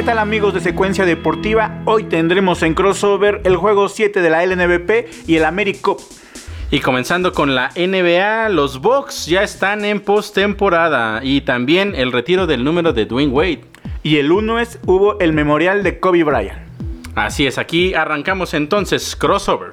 ¿Qué tal amigos de Secuencia Deportiva? Hoy tendremos en crossover el juego 7 de la LNBP y el Américo. Y comenzando con la NBA, los Bucks ya están en postemporada y también el retiro del número de Dwayne Wade. Y el 1 es hubo el memorial de Kobe Bryant. Así es, aquí arrancamos entonces crossover.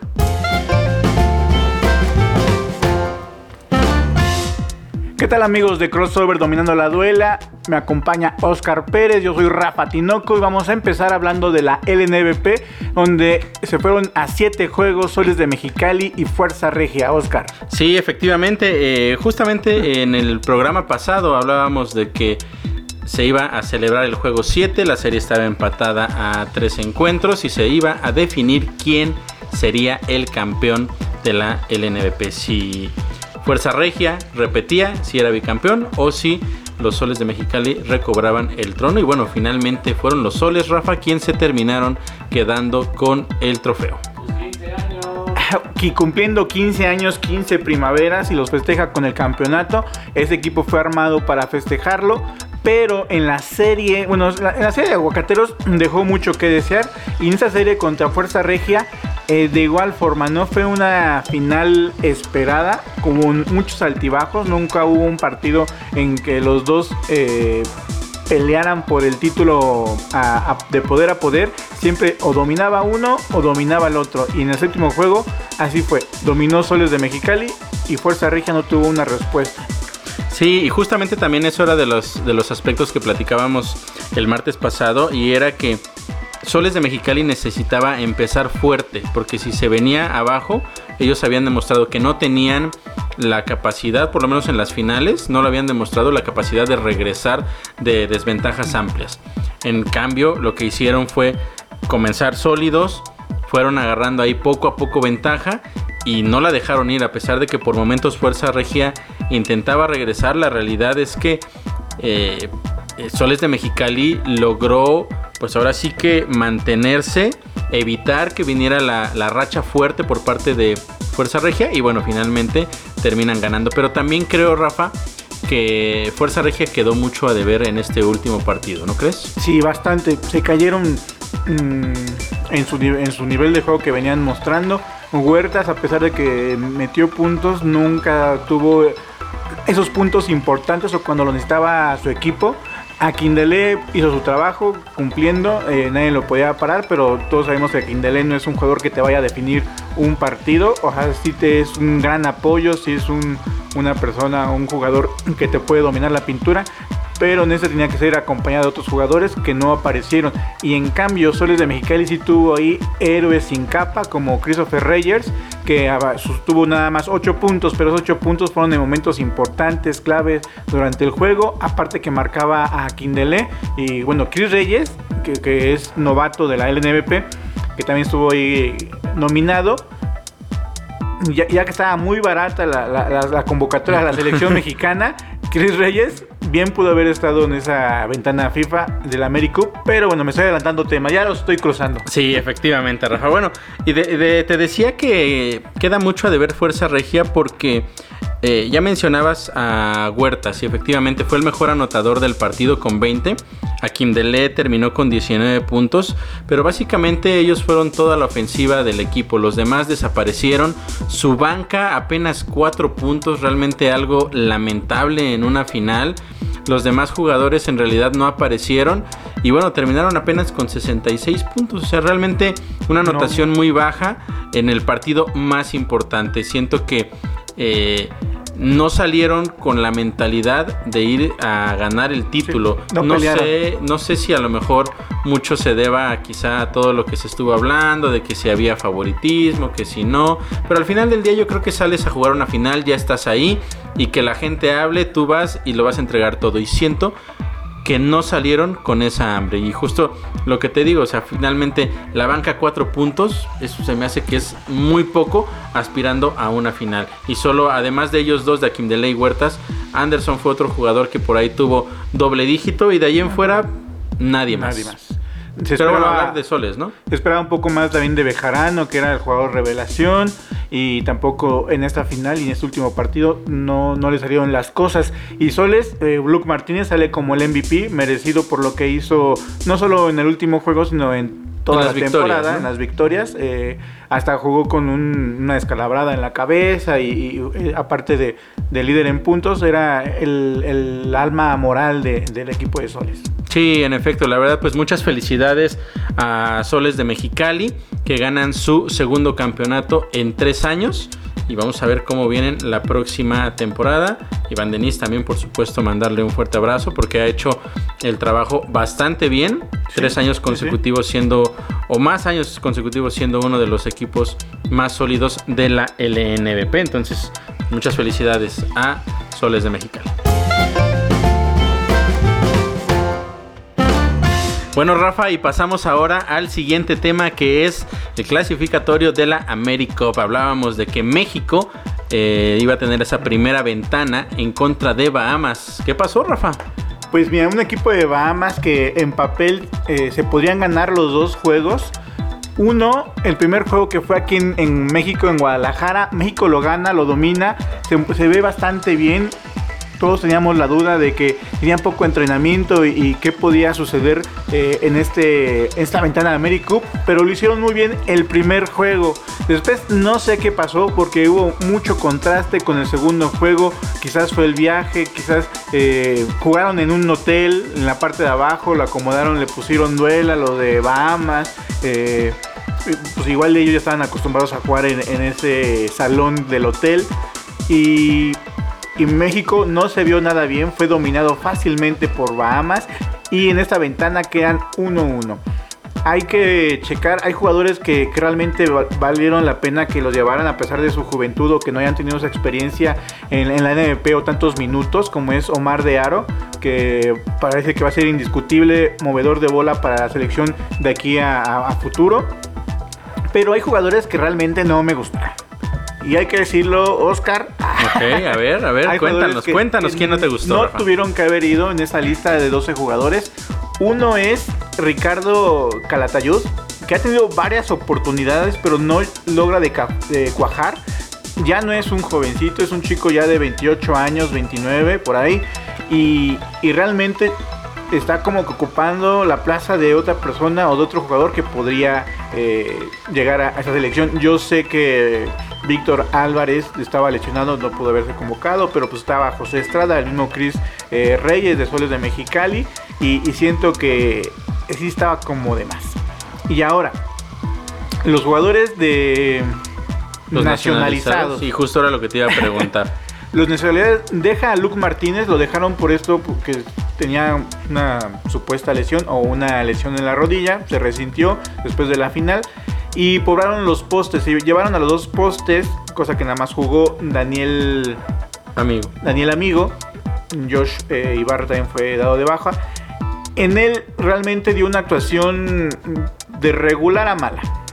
¿Qué tal amigos de Crossover Dominando la Duela? Me acompaña Oscar Pérez, yo soy Rafa Tinoco y vamos a empezar hablando de la LNBP, donde se fueron a siete juegos Soles de Mexicali y Fuerza Regia, Oscar. Sí, efectivamente, eh, justamente en el programa pasado hablábamos de que se iba a celebrar el juego 7, la serie estaba empatada a tres encuentros y se iba a definir quién sería el campeón de la LNBP. Si Fuerza Regia repetía si era bicampeón o si los soles de Mexicali recobraban el trono. Y bueno, finalmente fueron los soles, Rafa, quien se terminaron quedando con el trofeo. Cumpliendo 15 años, 15 primaveras y los festeja con el campeonato. Ese equipo fue armado para festejarlo. Pero en la serie, bueno, en la serie de Aguacateros dejó mucho que desear. Y en esa serie contra Fuerza Regia eh, de igual forma, no fue una final esperada, como muchos altibajos. Nunca hubo un partido en que los dos eh, pelearan por el título de poder a poder. Siempre o dominaba uno o dominaba el otro. Y en el séptimo juego, así fue. Dominó Soles de Mexicali y Fuerza Regia no tuvo una respuesta. Sí, y justamente también eso era de los, de los aspectos que platicábamos el martes pasado. Y era que Soles de Mexicali necesitaba empezar fuerte, porque si se venía abajo, ellos habían demostrado que no tenían la capacidad, por lo menos en las finales, no lo habían demostrado la capacidad de regresar de desventajas amplias. En cambio, lo que hicieron fue comenzar sólidos, fueron agarrando ahí poco a poco ventaja y no la dejaron ir, a pesar de que por momentos Fuerza Regia intentaba regresar, la realidad es que eh, eh, Soles de Mexicali logró pues ahora sí que mantenerse, evitar que viniera la, racha fuerte por parte de Fuerza Regia y bueno, finalmente terminan ganando. Pero también creo, Rafa, que Fuerza Regia quedó mucho a deber en este último partido, ¿no crees? Sí, bastante. Se cayeron mm, en, su, en su nivel de juego que venían mostrando. Huertas, a pesar de que metió puntos, nunca tuvo esos puntos importantes o cuando lo necesitaba su equipo. Aquindele hizo su trabajo cumpliendo, eh, nadie lo podía parar, pero todos sabemos que Aquindele no es un jugador que te vaya a definir un partido. Ojalá sí te es un gran apoyo, si es un, una persona, un jugador que te puede dominar la pintura, pero en ese tenía que ser acompañado de otros jugadores que no aparecieron. Y en cambio, Soles de Mexicali sí tuvo ahí héroes sin capa, como Christopher Reyers, que tuvo nada más 8 puntos, pero esos 8 puntos fueron en momentos importantes, claves durante el juego. Aparte que marcaba a Kindele y bueno, Chris Reyes, que, es novato de la LNBP, que también estuvo ahí nominado. Ya, que estaba muy barata la, la convocatoria de la selección mexicana, Chris Reyes bien pudo haber estado en esa ventana FIFA del Américo, pero bueno, me estoy adelantando tema, ya lo estoy cruzando. Sí, efectivamente, Rafa. Bueno, y te decía que queda mucho a deber Fuerza Regia porque eh, ya mencionabas a Huertas y efectivamente fue el mejor anotador del partido con 20. A Dele terminó con 19 puntos, pero básicamente ellos fueron toda la ofensiva del equipo. Los demás desaparecieron. Su banca apenas 4 puntos, realmente algo lamentable en una final. Los demás jugadores en realidad no aparecieron y bueno, terminaron apenas con 66 puntos. O sea, realmente una anotación muy baja en el partido más importante. Siento que eh, no salieron con la mentalidad de ir a ganar el título. no, sé, no sé si a lo mejor mucho se deba quizá a todo lo que se estuvo hablando, de que si había favoritismo, que si no. Pero al final del día yo creo que sales a jugar una final, ya estás ahí y que la gente hable, tú vas y lo vas a entregar todo. Y siento que no salieron con esa hambre. Y justo lo que te digo, o sea, finalmente la banca cuatro puntos, eso se me hace que es muy poco aspirando a una final. Y solo, además de ellos dos, de Akimdele y Huertas, Anderson fue otro jugador que por ahí tuvo doble dígito y de ahí en fuera nadie más. Nadie más. Se esperaba hablar de Soles, ¿no? Se esperaba un poco más también de Bejarano, que era el jugador revelación, y tampoco en esta final y en este último partido no, no le salieron las cosas. Y Soles, eh, Luke Martínez sale como el MVP, merecido por lo que hizo, no solo en el último juego, sino en toda la temporada, en las victorias. Eh, hasta jugó con una descalabrada en la cabeza y, eh, aparte de, líder en puntos, era el, alma moral del equipo de Soles. Sí, en efecto, la verdad, pues muchas felicidades a Soles de Mexicali que ganan su segundo campeonato en tres años. Y vamos a ver cómo vienen la próxima temporada. Iván Denis también, por supuesto, mandarle un fuerte abrazo porque ha hecho el trabajo bastante bien. tres años consecutivos siendo, o más años consecutivos siendo uno de los equipos más sólidos de la LNBP. Entonces, muchas felicidades a Soles de Mexicali. Bueno, Rafa, y pasamos ahora al siguiente tema que es el clasificatorio de la AmeriCup. Hablábamos de que México eh, iba a tener esa primera ventana en contra de Bahamas. ¿Qué pasó, Rafa? Pues mira, un equipo de Bahamas que en papel eh, se podrían ganar los dos juegos. Uno, el primer juego que fue aquí en, México, en Guadalajara, México lo gana, lo domina, se ve bastante bien todos teníamos la duda de que tenían poco entrenamiento y, qué podía suceder eh, en este, esta ventana de AmeriCup, pero lo hicieron muy bien el primer juego. Después no sé qué pasó porque hubo mucho contraste con el segundo juego, quizás fue el viaje, quizás eh, jugaron en un hotel en la parte de abajo, lo acomodaron, le pusieron duela, lo de Bahamas. Eh, pues igual ellos ya estaban acostumbrados a jugar en, en ese salón del hotel. Y y México no se vio nada bien, fue dominado fácilmente por Bahamas y en esta ventana quedan 1-1. Hay que checar, hay jugadores que, realmente valieron la pena que los llevaran a pesar de su juventud o que no hayan tenido esa experiencia en, la NBP o tantos minutos, como es Omar de Aro, que parece que va a ser indiscutible movedor de bola para la selección de aquí a futuro. Pero hay jugadores que realmente no me gustan. Y hay que decirlo, Oscar. Ok, a ver, a ver, cuéntanos, cuéntanos quién no te gustó. No tuvieron que haber ido en esta lista de 12 jugadores. Uno es Ricardo Calatayud, que ha tenido varias oportunidades, pero no logra de, cuajar. Ya no es un jovencito, es un chico ya de 28 años, 29, por ahí. Y, y realmente está como que ocupando la plaza de otra persona o de otro jugador que podría eh, llegar a, esa selección. Yo sé que Víctor Álvarez estaba lesionado, no pudo haberse convocado, pero pues estaba José Estrada, el mismo Cris eh, Reyes de Soles de Mexicali y, siento que sí estaba como de más. Y ahora, los jugadores de los nacionalizados. Y justo era lo que te iba a preguntar. los nacionalidades deja a Luke Martínez, lo dejaron por esto porque tenía una supuesta lesión o una lesión en la rodilla, se resintió después de la final y pobraron los postes, y llevaron a los dos postes, cosa que nada más jugó Daniel Amigo. Daniel Amigo, Josh eh, Ibarra también fue dado de baja. En él realmente dio una actuación de regular a mala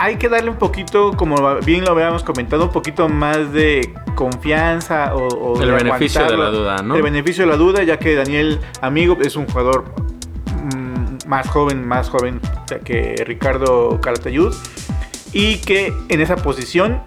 hay que darle un poquito, como bien lo habíamos comentado, un poquito más de confianza o, el beneficio de la duda, ¿no? El beneficio de la duda, ya que Daniel Amigo es un jugador mm, más joven, más joven que Ricardo Calatayud y que en esa posición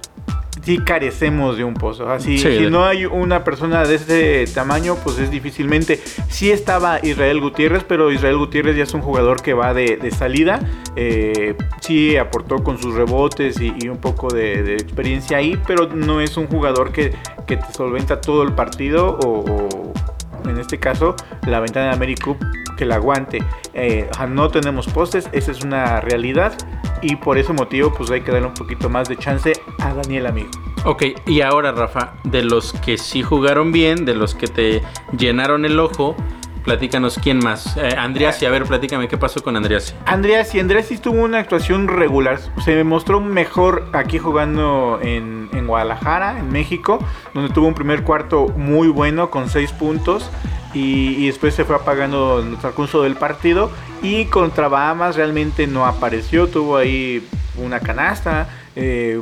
sí carecemos de un pozo. Así, si no hay una persona de ese tamaño, pues es difícilmente. Sí estaba Israel Gutiérrez, pero Israel Gutiérrez ya es un jugador que va de, salida. Eh, sí aportó con sus rebotes y, un poco de, experiencia ahí, pero no es un jugador que, te solventa todo el partido o, en este caso la ventana de AmeriCup que la aguante. Eh, no tenemos postes, esa es una realidad y por ese motivo pues hay que darle un poquito más de chance a Daniel Amigo. Ok, y ahora Rafa, de los que sí jugaron bien, de los que te llenaron el ojo, platícanos quién más. Eh, Andreas, y a ver, platícame qué pasó con Andreas. Andreas, y Andreas sí tuvo una actuación regular. Se mostró mejor aquí jugando en, en Guadalajara, en México, donde tuvo un primer cuarto muy bueno con seis puntos y, después se fue apagando en el transcurso del partido y contra Bahamas realmente no apareció, tuvo ahí una canasta, eh,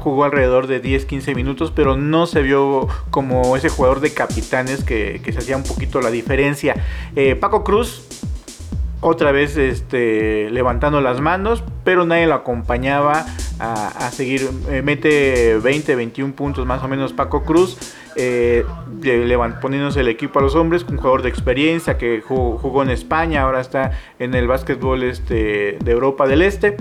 jugó alrededor de 10-15 minutos, pero no se vio como ese jugador de capitanes que, se hacía un poquito la diferencia. Eh, Paco Cruz otra vez este, levantando las manos, pero nadie lo acompañaba a, seguir. Eh, mete 20, 21 puntos más o menos Paco Cruz, eh, poniéndose el equipo a los hombres, un jugador de experiencia que jugó, en España, ahora está en el básquetbol este, de Europa del Este.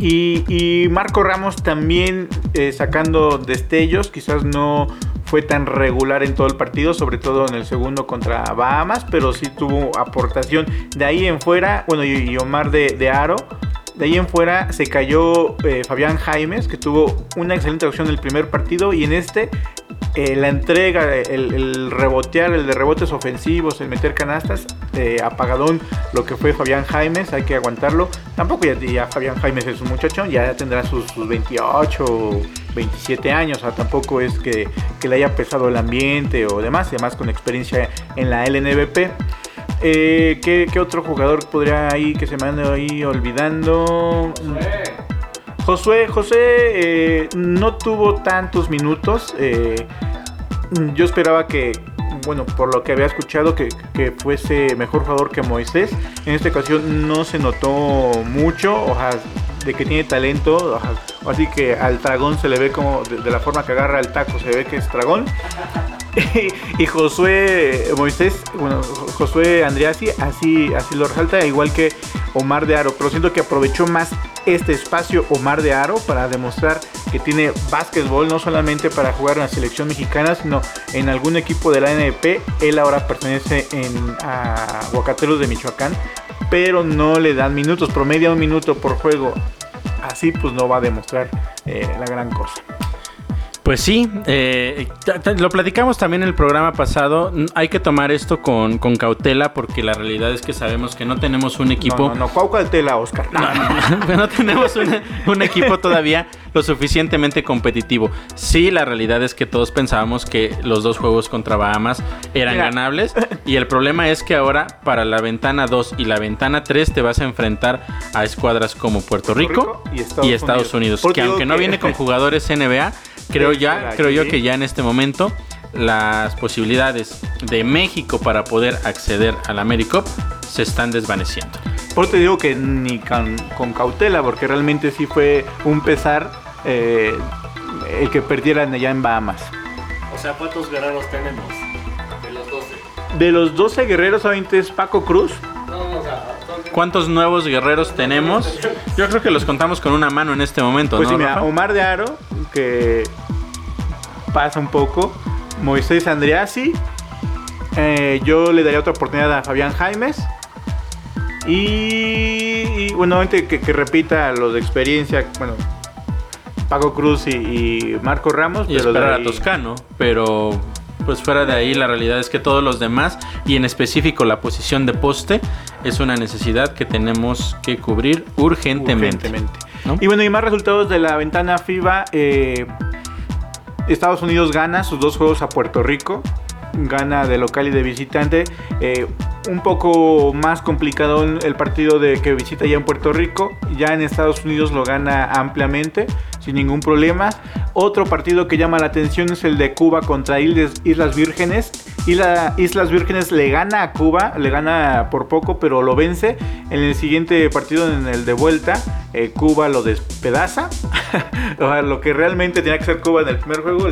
Y, Marco Ramos también eh, sacando destellos, quizás no fue tan regular en todo el partido, sobre todo en el segundo contra Bahamas, pero sí tuvo aportación. De ahí en fuera, bueno, y, Omar de, Aro. De ahí en fuera se cayó eh, Fabián Jaimes, que tuvo una excelente acción en el primer partido y en este eh, la entrega, el, rebotear, el de rebotes ofensivos, el meter canastas, eh, apagadón lo que fue Fabián Jaimes, hay que aguantarlo. Tampoco ya, Fabián Jaimes es un muchacho, ya tendrá sus, 28, 27 años, o sea, tampoco es que, le haya pesado el ambiente o demás, además con experiencia en la LNBP. Eh, ¿qué, otro jugador podría ahí que se me ahí olvidando? Josué, José eh, no tuvo tantos minutos. Eh, yo esperaba que, bueno, por lo que había escuchado, que, fuese mejor jugador que Moisés. En esta ocasión no se notó mucho, o de que tiene talento. así que al dragón se le ve como, de, la forma que agarra el taco, se ve que es dragón. y Josué Moisés, bueno, Josué Andreassi, así, así lo resalta, igual que Omar de Aro, pero siento que aprovechó más este espacio Omar de Aro para demostrar que tiene básquetbol, no solamente para jugar en la selección mexicana, sino en algún equipo de la NP. Él ahora pertenece en, a Huacateros de Michoacán, pero no le dan minutos, promedia un minuto por juego. Así pues no va a demostrar eh, la gran cosa. Pues sí, eh, lo platicamos también en el programa pasado. Hay que tomar esto con, cautela porque la realidad es que sabemos que no tenemos un equipo. No, no, no cautela, Oscar? No, no, tenemos un, equipo todavía lo suficientemente competitivo. Sí, la realidad es que todos pensábamos que los dos juegos contra Bahamas eran ganables. Y el problema es que ahora, para la ventana 2 y la ventana 3, te vas a enfrentar a escuadras como Puerto Rico, y Estados, Unidos. Que aunque no viene con jugadores NBA creo ya, creo yo que ya en este momento las posibilidades de México para poder acceder al AmeriCup se están desvaneciendo. Por te digo que ni con, cautela, porque realmente sí fue un pesar eh, el que perdieran allá en Bahamas. O sea, ¿cuántos guerreros tenemos de los 12? De los 12 guerreros, solamente es Paco Cruz. ¿Cuántos nuevos guerreros tenemos? Yo creo que los contamos con una mano en este momento. Pues ¿no, sí, mira, Omar de Aro, que pasa un poco. Moisés Andreassi. Eh, yo le daría otra oportunidad a Fabián Jaimes. Y, bueno, que, que, repita los de experiencia. Bueno, Paco Cruz y, Marco Ramos. Y pero esperar a Toscano. Pero pues fuera de ahí la realidad es que todos los demás y en específico la posición de poste es una necesidad que tenemos que cubrir urgentemente. Y bueno, y más resultados de la ventana FIBA. Eh, Estados Unidos gana sus dos juegos a Puerto Rico. Gana de local y de visitante. Eh, un poco más complicado el partido de que visita ya en Puerto Rico. Ya en Estados Unidos lo gana ampliamente, sin ningún problema. Otro partido que llama la atención es el de Cuba contra Islas Vírgenes. Islas Vírgenes le gana a Cuba, le gana por poco, pero lo vence. En el siguiente partido, en el de vuelta, eh, Cuba lo despedaza. lo que realmente tenía que ser Cuba en el primer juego,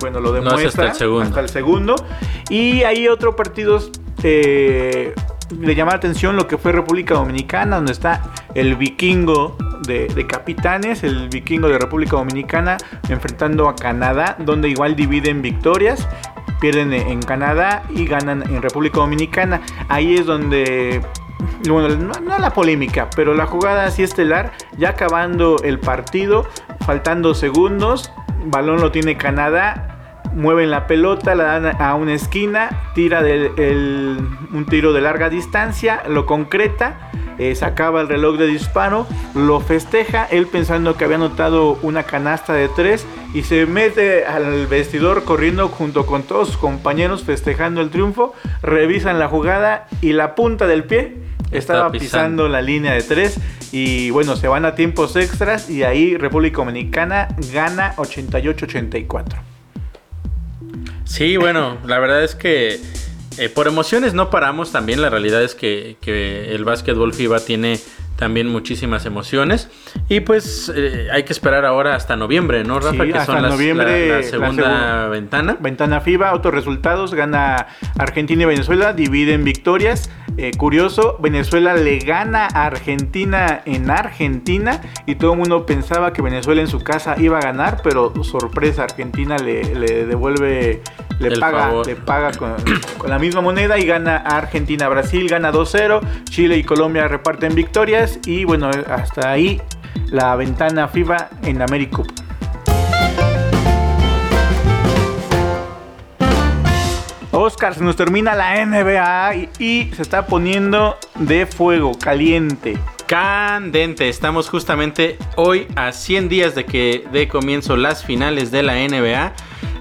bueno, lo demuestra hasta, el segundo. hasta el segundo. Y hay otro partido eh, le llama la atención lo que fue República Dominicana, donde está el vikingo de, capitanes, el vikingo de República Dominicana, enfrentando a Canadá, donde igual dividen victorias. Pierden en Canadá y ganan en República Dominicana. Ahí es donde bueno, no, la polémica, pero la jugada así estelar, ya acabando el partido, faltando segundos, balón lo tiene Canadá, mueven la pelota, la dan a una esquina, tira un tiro de larga distancia, lo concreta, eh, sacaba el reloj de disparo, lo festeja, él pensando que había anotado una canasta de tres y se mete al vestidor corriendo junto con todos sus compañeros festejando el triunfo, revisan la jugada y la punta del pie estaba pisando. la línea de tres y bueno, se van a tiempos extras y ahí República Dominicana gana 88-84. Sí, bueno, la verdad es que eh, por emociones no paramos también. La realidad es que, que el básquetbol FIBA tiene también muchísimas emociones. Y pues eh, hay que esperar ahora hasta noviembre, ¿no, Rafa? Sí, que hasta son las, noviembre, la, la la segunda segu- ventana. Ventana FIBA, otros resultados, gana Argentina y Venezuela, dividen victorias. Eh, curioso, Venezuela le gana a Argentina en Argentina y todo el mundo pensaba que Venezuela en su casa iba a ganar, pero sorpresa, Argentina le, le devuelve, le El paga, favor. le paga con, con la misma moneda y gana a Argentina. Brasil gana 2-0, Chile y Colombia reparten victorias y bueno, hasta ahí la ventana FIBA en América. Oscar, se nos termina la NBA y, y se está poniendo de fuego, caliente. Candente, estamos justamente hoy a 100 días de que dé comienzo las finales de la NBA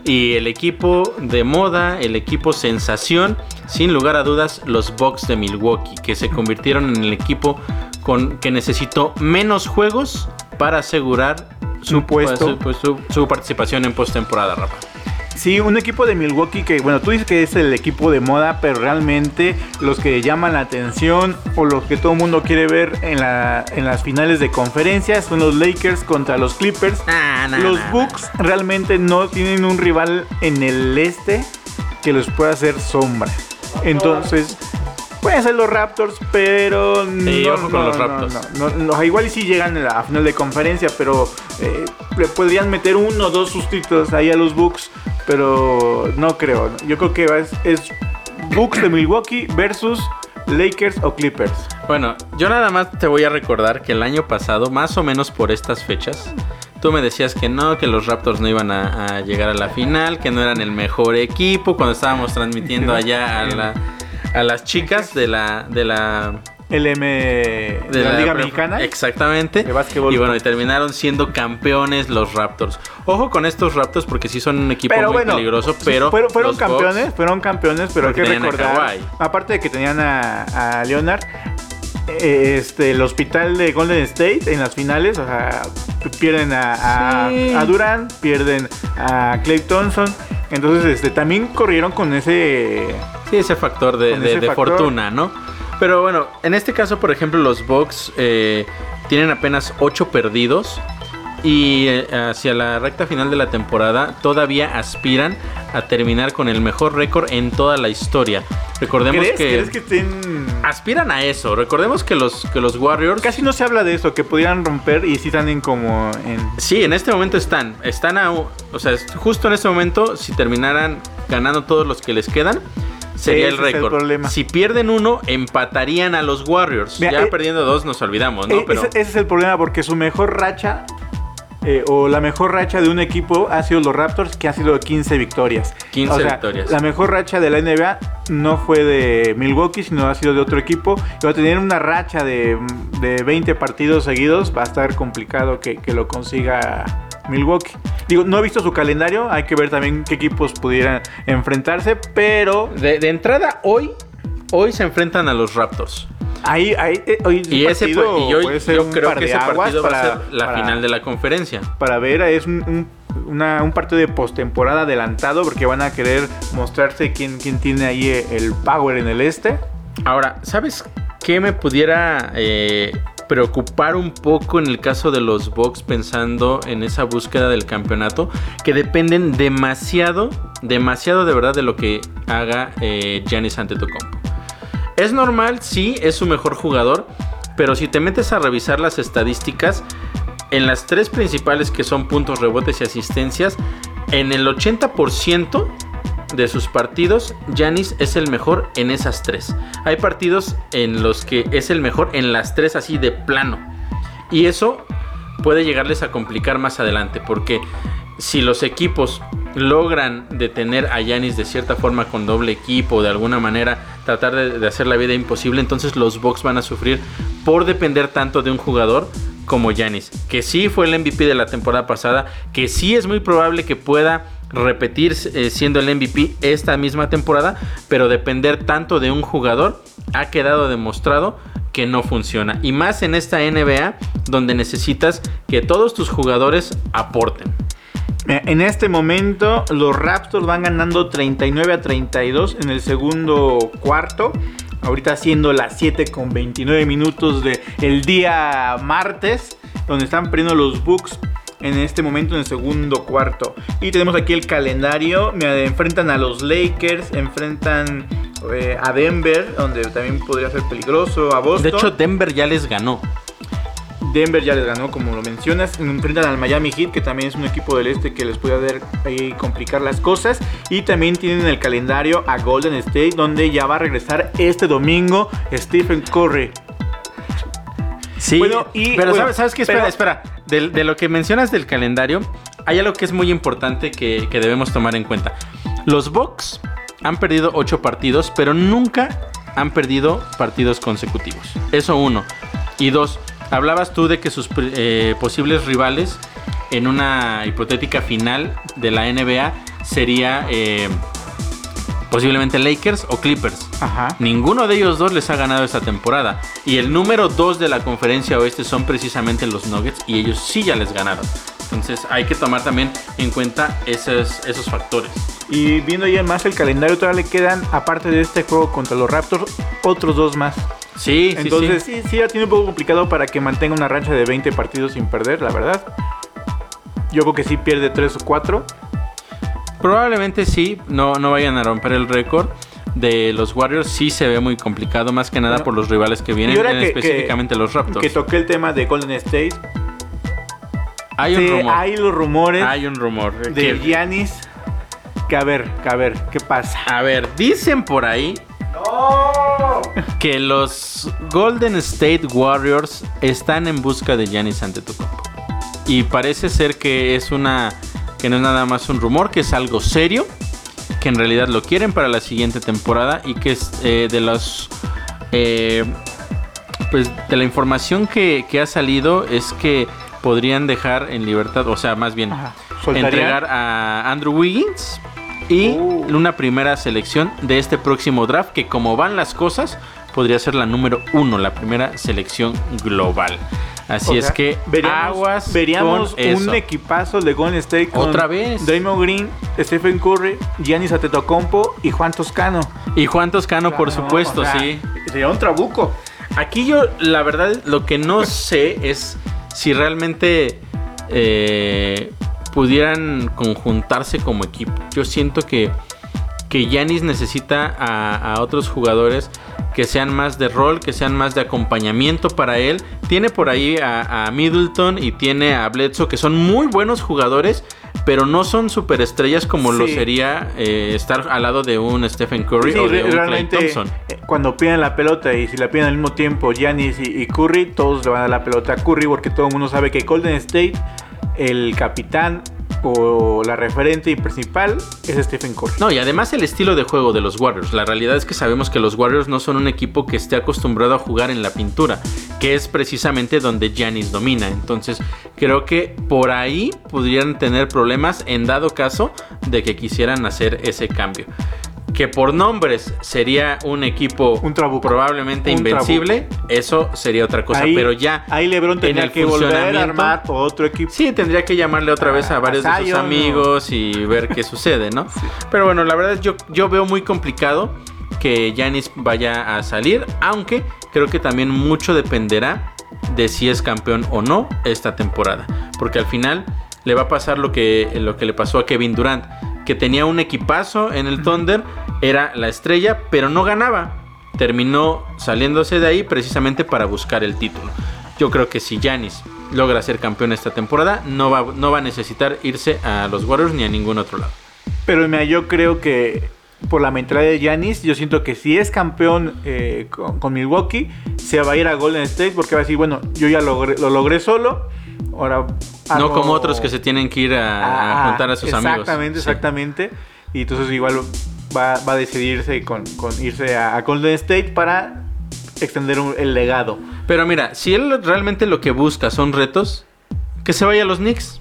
y el equipo de moda, el equipo sensación, sin lugar a dudas, los Bucks de Milwaukee, que se convirtieron en el equipo con que necesitó menos juegos para asegurar su, puesto. su- pues, su- su participación en postemporada, Rafa. Sí, un equipo de Milwaukee que, bueno, tú dices que es el equipo de moda, pero realmente los que llaman la atención o los que todo el mundo quiere ver en, la, en las finales de conferencias son los Lakers contra los Clippers. Ah, nah, los nah, Bucks realmente no tienen un rival en el este que los pueda hacer sombra. Entonces, pueden ser los Raptors, pero Sí, no, ojo con no, los Raptors. no, no, igual y sí llegan a la final de conferencia, pero eh, le podrían meter uno o dos sustitos ahí a los Bucks, pero no creo. Yo creo que es, es Bucks de Milwaukee versus Lakers o Clippers. Bueno, yo nada más te voy a recordar que el año pasado, más o menos por estas fechas, tú me decías que no, que los Raptors no iban a, a llegar a la final, que no eran el mejor equipo, cuando estábamos transmitiendo allá a, la- a las chicas de la... De la LM de, la, Liga Mexicana. Exactamente. De básquetbol. Y bueno, y terminaron siendo campeones los Raptors. Ojo con estos Raptors porque sí son un equipo Pero muy bueno, peligroso, pero fueron, fueron los Bucks- campeones, fueron campeones, pero hay que recordar, aparte de que tenían a, a Leonard, este, el hospital de Golden State en las finales, o sea, pierden a, a, Sí. a Durant, pierden a Clay Thompson, entonces este, también corrieron con ese Sí, ese factor de, Con de- ese de factor. fortuna, ¿no? Pero bueno, en este caso, por ejemplo, los Bucks eh, tienen apenas 8 perdidos. Y eh, hacia la recta final de la temporada todavía aspiran a terminar con el mejor récord en toda la historia. Recordemos ¿Crees, que, crees que aspiran a eso. Recordemos que los, que los Warriors Casi no se habla de eso, que pudieran romper y sí están en como en... Sí, en este momento están. Están a. O sea, justo en este momento, si terminaran ganando todos los que les quedan, sería el récord. Si pierden uno, empatarían a los Warriors. Mira, ya eh, perdiendo dos, nos olvidamos, ¿no? Eh, Pero. ese, ese es el problema porque su mejor racha eh, o la mejor racha de un equipo ha sido los Raptors que ha sido 15 victorias. 15 O sea, victorias. La mejor racha de la NBA no fue de Milwaukee, sino ha sido de otro equipo. Y va a tener una racha de, de 20 partidos seguidos. Va a estar complicado que, que lo consiga Milwaukee. Digo, no he visto su calendario. Hay que ver también qué equipos pudieran enfrentarse. Pero De, de entrada, hoy. Hoy se enfrentan a los Raptors. ahí, ahí eh, hoy Y ese partido y hoy puede ser yo un creo que ese partido va a para- ser la para- final de la conferencia. para ver es un, un- una- un partido de postemporada adelantado porque van a querer mostrarse quién, quién tiene ahí el power en el este. Ahora, ¿sabes qué me pudiera eh, preocupar un poco en el caso de los Bucks pensando en esa búsqueda del campeonato? Que dependen demasiado, demasiado de verdad de lo que haga eh, Giannis Antetokounmpo. Es normal, sí, es su mejor jugador, pero si te metes a revisar las estadísticas, en las tres principales que son puntos, rebotes y asistencias, en el 80% de sus partidos, Giannis es el mejor en esas tres. Hay partidos en los que es el mejor en las tres así de plano. Y eso puede llegarles a complicar más adelante, porque si los equipos logran detener a Yanis de cierta forma con doble equipo, de alguna manera tratar de, de, hacer la vida imposible, entonces los Bucks van a sufrir por depender tanto de un jugador como Yanis, que sí fue el MVP de la temporada pasada, que sí es muy probable que pueda repetir eh, siendo el MVP esta misma temporada, pero depender tanto de un jugador ha quedado demostrado que no funciona. Y más en esta NBA donde necesitas que todos tus jugadores aporten. Mira, En este momento los Raptors van ganando 39 a 32 en el segundo cuarto. Ahorita siendo las 7 con 29 minutos del día martes, donde están perdiendo los Bucks en este momento en el segundo cuarto. Y tenemos aquí el calendario. Mira, enfrentan a los Lakers, enfrentan eh, a Denver, donde también podría ser peligroso, a Boston. De hecho, Denver ya les ganó. Denver ya les ganó, como lo mencionas. Enfrentan al Miami Heat, que también es un equipo del este que les puede ahí complicar las cosas. Y también tienen en el calendario a Golden State, donde ya va a regresar este domingo Stephen Curry. Sí, Bueno, y- pero bueno, ¿sabes, ¿sabes qué? Espera, pero- espera. De, de lo que mencionas del calendario, hay algo que es muy importante que, que debemos tomar en cuenta. Los Bucks han perdido 8 partidos, pero nunca han perdido partidos consecutivos. Eso uno. Y dos, hablabas tú de que sus eh, posibles rivales en una hipotética final de la NBA sería eh, posiblemente Lakers o Clippers. Ajá. Ninguno de ellos dos les ha ganado esta temporada. Y el número 2 de la conferencia oeste son precisamente los Nuggets y ellos sí ya les ganaron. Entonces hay que tomar también en cuenta esos, esos factores. Y viendo ya más el calendario, todavía le quedan, aparte de este juego contra los Raptors, otros dos más. Sí, Entonces sí. sí, sí, ya tiene un poco complicado para que mantenga una racha de 20 partidos sin perder, la verdad. Yo creo que sí pierde 3 o 4. Probablemente sí, no, no vayan a romper el récord. De los Warriors sí se ve muy complicado, más que nada Bueno, por los rivales que vienen, en que- específicamente los Raptors. Que toqué el tema de Golden State. hay un rumor. hay los rumores Hay un rumor. de Giannis. Que a ver, que a ver, ¿qué pasa? a ver, dicen por ahí que los Golden State Warriors están en busca de Giannis Antetokounmpo. Y parece ser que es una que no es nada más un rumor, que es algo serio, que en realidad lo quieren para la siguiente temporada y que es eh, de los eh, pues de la información que, que ha salido es que podrían dejar en libertad, o sea, más bien entregar a Andrew Wiggins y Uh. una primera selección de este próximo draft que como van las cosas podría ser la número uno, la primera selección global. Así O es sea, que veríamos, aguas veríamos con eso. un equipazo de Golden State con Otra vez. Draymond Green, Stephen Curry, Giannis Antetokounmpo y Juan Toscano. Y Juan Toscano, por supuesto, o sea, sí. Sería un trabuco. Aquí yo, la verdad, lo que no sé es si realmente eh, pudieran conjuntarse como equipo. Yo siento que que Yanis necesita a, a otros jugadores que sean más de rol, que sean más de acompañamiento para él. Tiene por ahí a, a Middleton y tiene a Bledsoe, que son muy buenos jugadores, pero no son superestrellas como lo sería eh, estar al lado de un Stephen Curry Sí, o de un Clay Thompson. eh, cuando piden la pelota y si la piden al mismo tiempo Giannis y, y Curry, todos le van a dar la pelota a Curry porque todo el mundo sabe que Golden State, el capitán o la referente y principal es Stephen Curry. No, y además el estilo de juego de los Warriors. La realidad es que sabemos que los Warriors no son un equipo que esté acostumbrado a jugar en la pintura, que es precisamente donde Giannis domina. Entonces, creo que por ahí podrían tener problemas en dado caso de que quisieran hacer ese cambio. Que por nombres sería un equipo Un probablemente Un invencible, eso sería otra cosa. ahí, pero ya ahí LeBron el que volver a armar otro equipo. Sí, tendría que llamarle otra vez a A- varios a de sus amigos y ver qué sucede, ¿no? Pero bueno, la verdad yo, yo veo muy complicado que Yanis vaya a salir, aunque creo que también mucho dependerá de si es campeón o no esta temporada, porque al final le va a pasar lo que, lo que le pasó a Kevin Durant, que tenía un equipazo en el Thunder, era la estrella, pero no ganaba. Terminó saliéndose de ahí precisamente para buscar el título. Yo creo que si Yanis logra ser campeón esta temporada, no va, no va a necesitar irse a los Warriors ni a ningún otro lado. Pero mira, yo creo que por la mentalidad de Giannis, yo siento que si es campeón eh, con, Milwaukee, se va a ir a Golden State porque va a decir, bueno, yo ya lo logré solo, ahora... No como otros que se tienen que ir a, a Ah, juntar a sus amigos. Exactamente, Sí. exactamente. Y entonces igual va, va a decidirse con, con irse a, a Golden State para extender un- el legado. Pero mira, si él realmente lo que busca son retos, que se vaya a los Knicks.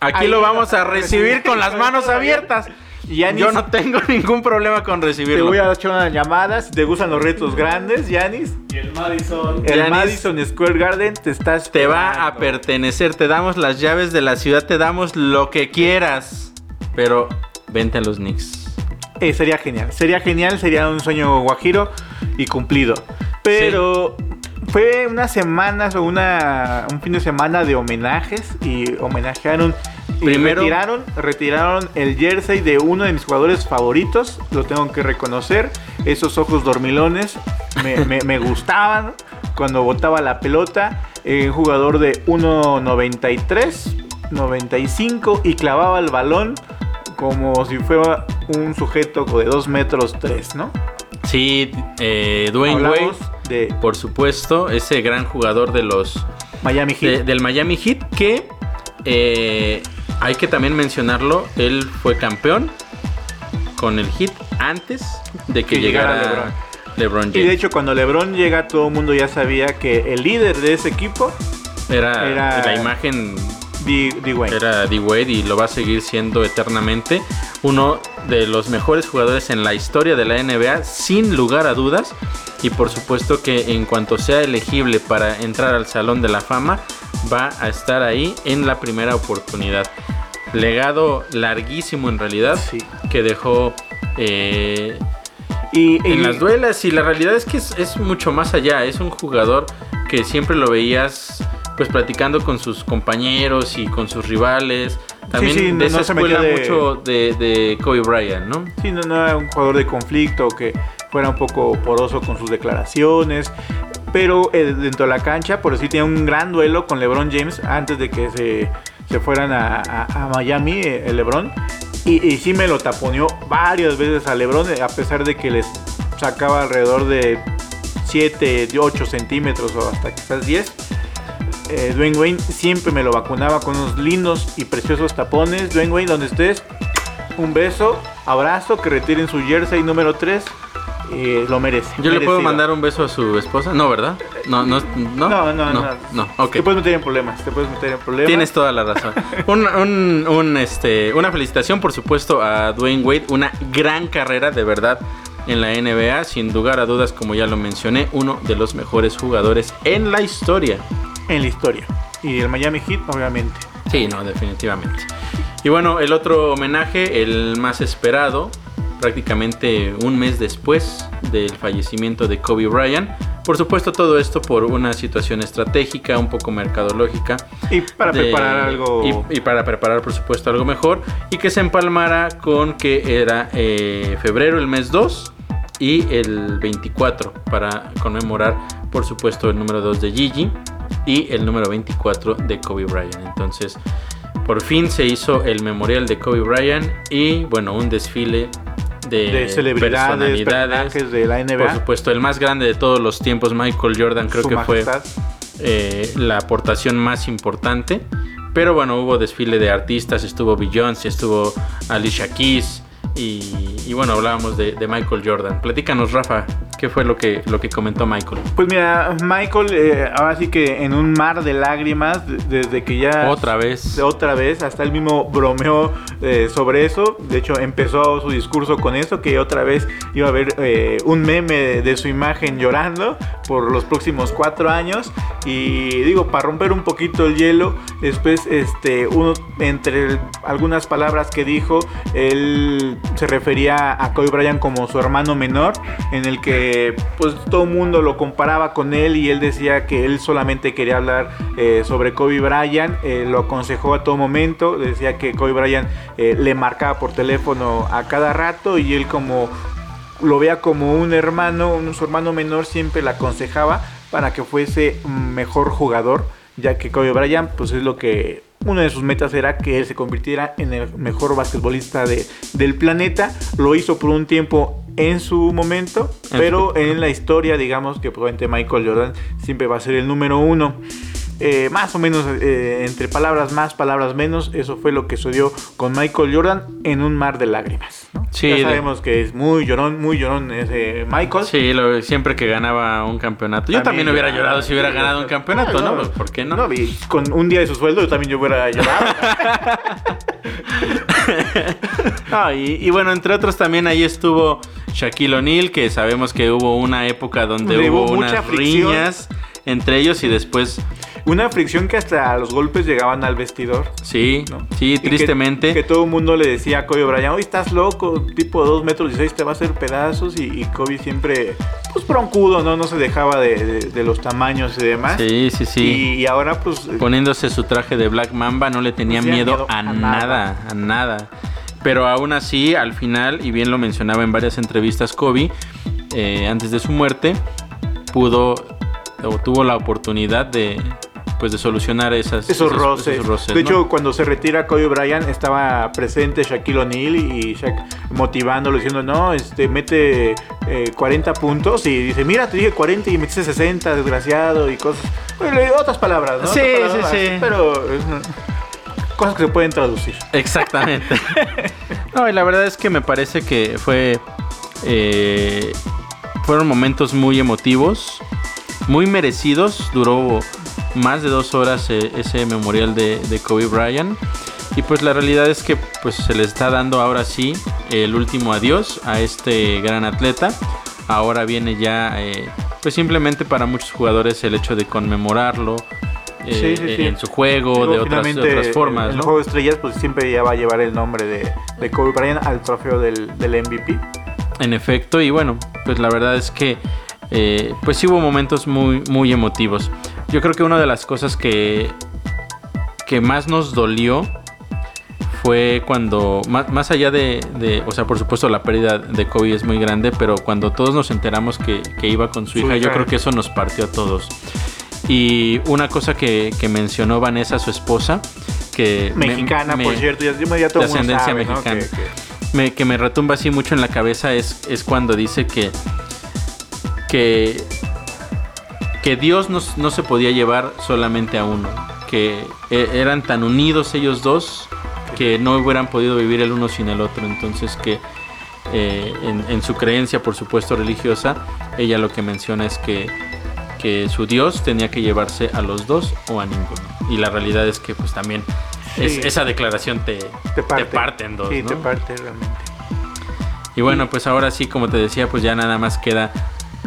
Aquí Ahí lo vamos a recibir con las manos abiertas. Yanis, Yo no tengo ningún problema con te recibirlo. voy a echar unas llamadas. Te gustan los retos grandes, Yanis, Y el Madison. el Giannis, Madison Square Garden te estás. Te va a pertenecer, te damos las llaves de la ciudad, te damos lo que quieras. Pero vente a los Knicks. Eh, sería genial, sería genial, sería un sueño guajiro y cumplido. Pero fue unas semanas o una, un fin de semana de homenajes y homenajearon y Primero- retiraron, retiraron el jersey de uno de mis jugadores favoritos, lo tengo que reconocer. Esos ojos dormilones me, me- me gustaban cuando botaba la pelota. eh, un jugador de 1.93, 95 y clavaba el balón como si fuera un sujeto de 2 metros 3, ¿no? Sí, eh, Dwayne Wade, de por supuesto, ese gran jugador de los Miami de- Heat. del Miami Heat que eh, hay que también mencionarlo, él fue campeón con el Heat antes de que, Que llegara llegara, LeBron. LeBron y de James. hecho cuando LeBron llega todo el mundo ya sabía que el líder de ese equipo era, era- la imagen Era D Wade y lo va a seguir siendo eternamente. Uno de los mejores jugadores en la historia de la NBA sin lugar a dudas. Y por supuesto que en cuanto sea elegible para entrar al Salón de la Fama va a estar ahí en la primera oportunidad. Legado larguísimo en realidad Sí. que dejó eh, Y, y- en las duelas. Y la realidad es que es, es mucho más allá. Es un jugador que siempre lo veías pues platicando con sus compañeros y con sus rivales. También sí, no- de esa no se escuela de- mucho de, de Kobe Bryant, ¿no? Sí, no, no era un jugador de conflicto que fuera un poco poroso con sus declaraciones. Pero eh, dentro de la cancha, por así, tenía un gran duelo con LeBron James antes de que se, se fueran a, a- a Miami, eh, el LeBron. Y, y sí me lo taponeó varias veces a LeBron, eh, a pesar de que les sacaba alrededor de 7, 8 centímetros o hasta quizás 10. Eh, Dwayne Wayne siempre me lo vacunaba con unos lindos y preciosos tapones. Dwayne Wayne, donde estés, un beso, abrazo, que retiren su jersey número 3. lo merece. Yo le puedo mandar un beso a su esposa, no, ¿verdad? No, no, no, No, no, no. no, ok. Te puedes meter en problemas, te puedes meter en problemas. Tienes toda la razón. Un, un- un, este, una felicitación, por supuesto, a Dwayne Wade. Una gran carrera, de verdad, en la NBA. Sin lugar a dudas, como ya lo mencioné, uno de los mejores jugadores en la historia. En la historia. Y el Miami Heat, obviamente. Sí, no, definitivamente. Y bueno, el otro homenaje, el más esperado, prácticamente un mes después del fallecimiento de Kobe Bryant. Por supuesto, todo esto por una situación estratégica, un poco mercadológica. Y para de- preparar algo. Y, y para preparar, por supuesto, algo mejor. Y que se empalmara con que era eh, febrero, el mes 2 y el 24 para conmemorar, por supuesto, el número 2 de Gigi y el número 24 de Kobe Bryant. Entonces, por fin se hizo el memorial de Kobe Bryant y, bueno, un desfile de, de celebridades, personalidades. personajes de la NBA. Por supuesto, el más grande de todos los tiempos, Michael Jordan, creo Su que fue eh, la aportación más importante. Pero bueno, hubo desfile de artistas, estuvo Beyoncé, estuvo Alicia Keys y, y bueno, hablábamos de, de Michael Jordan. Platícanos, Rafa, ¿qué fue lo que, lo que comentó Michael? Pues mira, Michael, eh, ahora sí que en un mar de lágrimas, de- desde que ya. Otra vez. otra vez, hasta él mismo bromeó eh, sobre eso. De hecho, empezó su discurso con eso, que otra vez iba a haber eh, un meme de su imagen llorando por los próximos cuatro años. Y digo, para romper un poquito el hielo, después, este, uno, entre algunas palabras que dijo, él se refería a Kobe Bryant como su hermano menor, en el que pues todo el mundo lo comparaba con él y él decía que él solamente quería hablar eh, sobre Kobe Bryant, eh, lo aconsejó a todo momento, decía que Kobe Bryant eh, le marcaba por teléfono a cada rato y él como lo veía como un hermano, su hermano menor siempre le aconsejaba para que fuese mejor jugador, ya que Kobe Bryant pues es lo que una de sus metas era que él se convirtiera en el mejor basquetbolista de- del planeta. Lo hizo por un tiempo en su momento, En pero en la historia, digamos que probablemente Michael Jordan siempre va a ser el número uno. Eh, más o menos eh, entre palabras más, palabras menos, eso fue lo que sucedió con Michael Jordan en un mar de lágrimas. ¿no? Sí, ya de- sabemos que es muy llorón, muy llorón ese Michael. Sí, lo- siempre que ganaba un campeonato. Yo también, hubiera llorado si hubiera ganado un campeonato, ¿no? Pues, ¿Por qué no? y con un día de su sueldo yo también yo hubiera llorado. No, y, y bueno, entre otros también ahí estuvo Shaquille O'Neal, que sabemos que hubo una época donde Donde hubo hubo mucha unas fricción. riñas entre ellos y después, Una fricción que hasta los golpes llegaban al vestidor. sí, ¿no? sí, que- tristemente. Que, todo el mundo le decía a Kobe Bryant, hoy estás loco, tipo 2 metros 16 te va a hacer pedazos. Y, y Kobe siempre, pues broncudo, ¿no? No se dejaba de, de- de los tamaños y demás. Sí, sí, sí. Y, y ahora, pues. Poniéndose su traje de Black Mamba no le tenía No tenía miedo, miedo a, a nada, nada. a nada. Pero aún así, al final, y bien lo mencionaba en varias entrevistas Kobe, eh, antes de su muerte, pudo o tuvo la oportunidad de pues de solucionar esas, Esos roces. esos roces, de ¿no? hecho, cuando se retira Kobe Bryant, estaba presente Shaquille O'Neal y Shaq motivándolo, diciendo, no, este, mete eh, 40 puntos y dice, mira, te dije 40 y metiste 60, desgraciado y cosas. Bueno, otras palabras, ¿no? Sí, sí, sí. Pero una- cosas que se pueden traducir. Exactamente. no, y la verdad es que me parece que fue. eh, fueron momentos muy emotivos, muy merecidos. Duró más de dos horas eh, ese memorial de, de Kobe Bryant. Y pues la realidad es que pues se le está dando ahora sí el último adiós a este gran atleta. Ahora viene ya, eh, pues simplemente para muchos jugadores el hecho de conmemorarlo eh, Sí, sí, sí. en su juego, de otras, de finalmente, otras formas. En el ¿no? juego de estrellas, pues siempre ya va a llevar el nombre de, de Kobe Bryant al trofeo del, del MVP. En efecto, y bueno, pues la verdad es que eh, pues sí hubo momentos muy, muy emotivos. Yo creo que una de las cosas que, que más nos dolió fue cuando, más, más allá de, de- o sea, por supuesto la pérdida de Kobe es muy grande, pero cuando todos nos enteramos que, que iba con su, hija, yo creo que eso nos partió a todos. Y una cosa que, que mencionó Vanessa, su esposa, que... me- Mexicana, me- por cierto, ya, ya todo de ascendencia mexicana. Que- que- me, que me retumba así mucho en la cabeza es, es cuando dice que, que, que Dios no, no se podía llevar solamente a uno, que e- eran tan unidos ellos dos que no hubieran podido vivir el uno sin el otro. Entonces que eh, en, en su creencia, por supuesto, religiosa, ella lo que menciona es que, que su Dios tenía que llevarse a los dos o a ninguno. Y la realidad es que pues también es- esa declaración te, te parte. te parte en dos. Sí, ¿no? te parte realmente. Y bueno, pues ahora sí, como te decía, pues ya nada más queda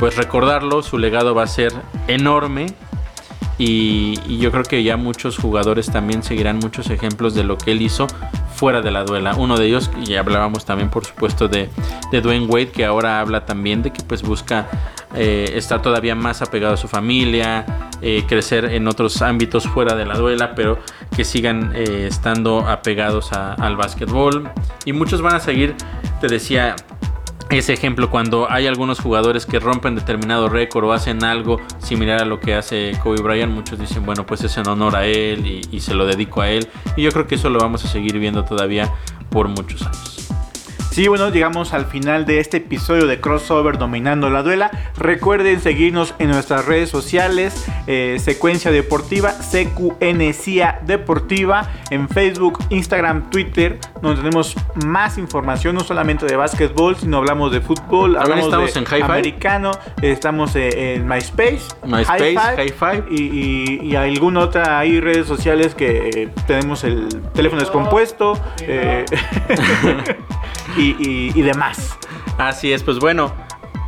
pues recordarlo, su legado va a ser enorme y, yo creo que ya muchos jugadores también seguirán muchos ejemplos de lo que él hizo fuera de la duela. Uno de ellos, y hablábamos también por supuesto de, de Dwayne Wade, que ahora habla también de que pues busca eh, estar todavía más apegado a su familia, eh, crecer en otros ámbitos fuera de la duela, pero que sigan eh, estando apegados al básquetbol. Y muchos van a seguir, te decía, ese ejemplo cuando hay algunos jugadores que rompen determinado récord o hacen algo similar a lo que hace Kobe Bryant, muchos dicen, bueno, pues es en honor a él y, se lo dedico a él. Y yo creo que eso lo vamos a seguir viendo todavía por muchos años. Sí, bueno, llegamos al final de este episodio de Crossover Dominando la Duela. Recuerden seguirnos en nuestras redes sociales, eh, Secuencia Deportiva, CQNCIA Deportiva, en Facebook, Instagram, Twitter, donde tenemos más información, no solamente de básquetbol, sino hablamos de fútbol, También hablamos estamos de en Hi-Fi. americano, estamos eh, en MySpace, MySpace, Hi-Fi, Hi-Fi. y, y, y alguna otra ahí redes sociales que eh, tenemos el teléfono descompuesto eh, y, y- y demás. Así es, pues bueno,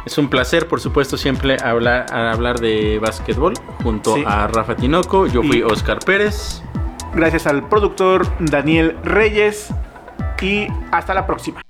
es un placer, por supuesto, siempre hablar, hablar de básquetbol junto Sí. a Rafa Tinoco. Yo fui Y- Oscar Pérez. Gracias al productor Daniel Reyes y hasta la próxima.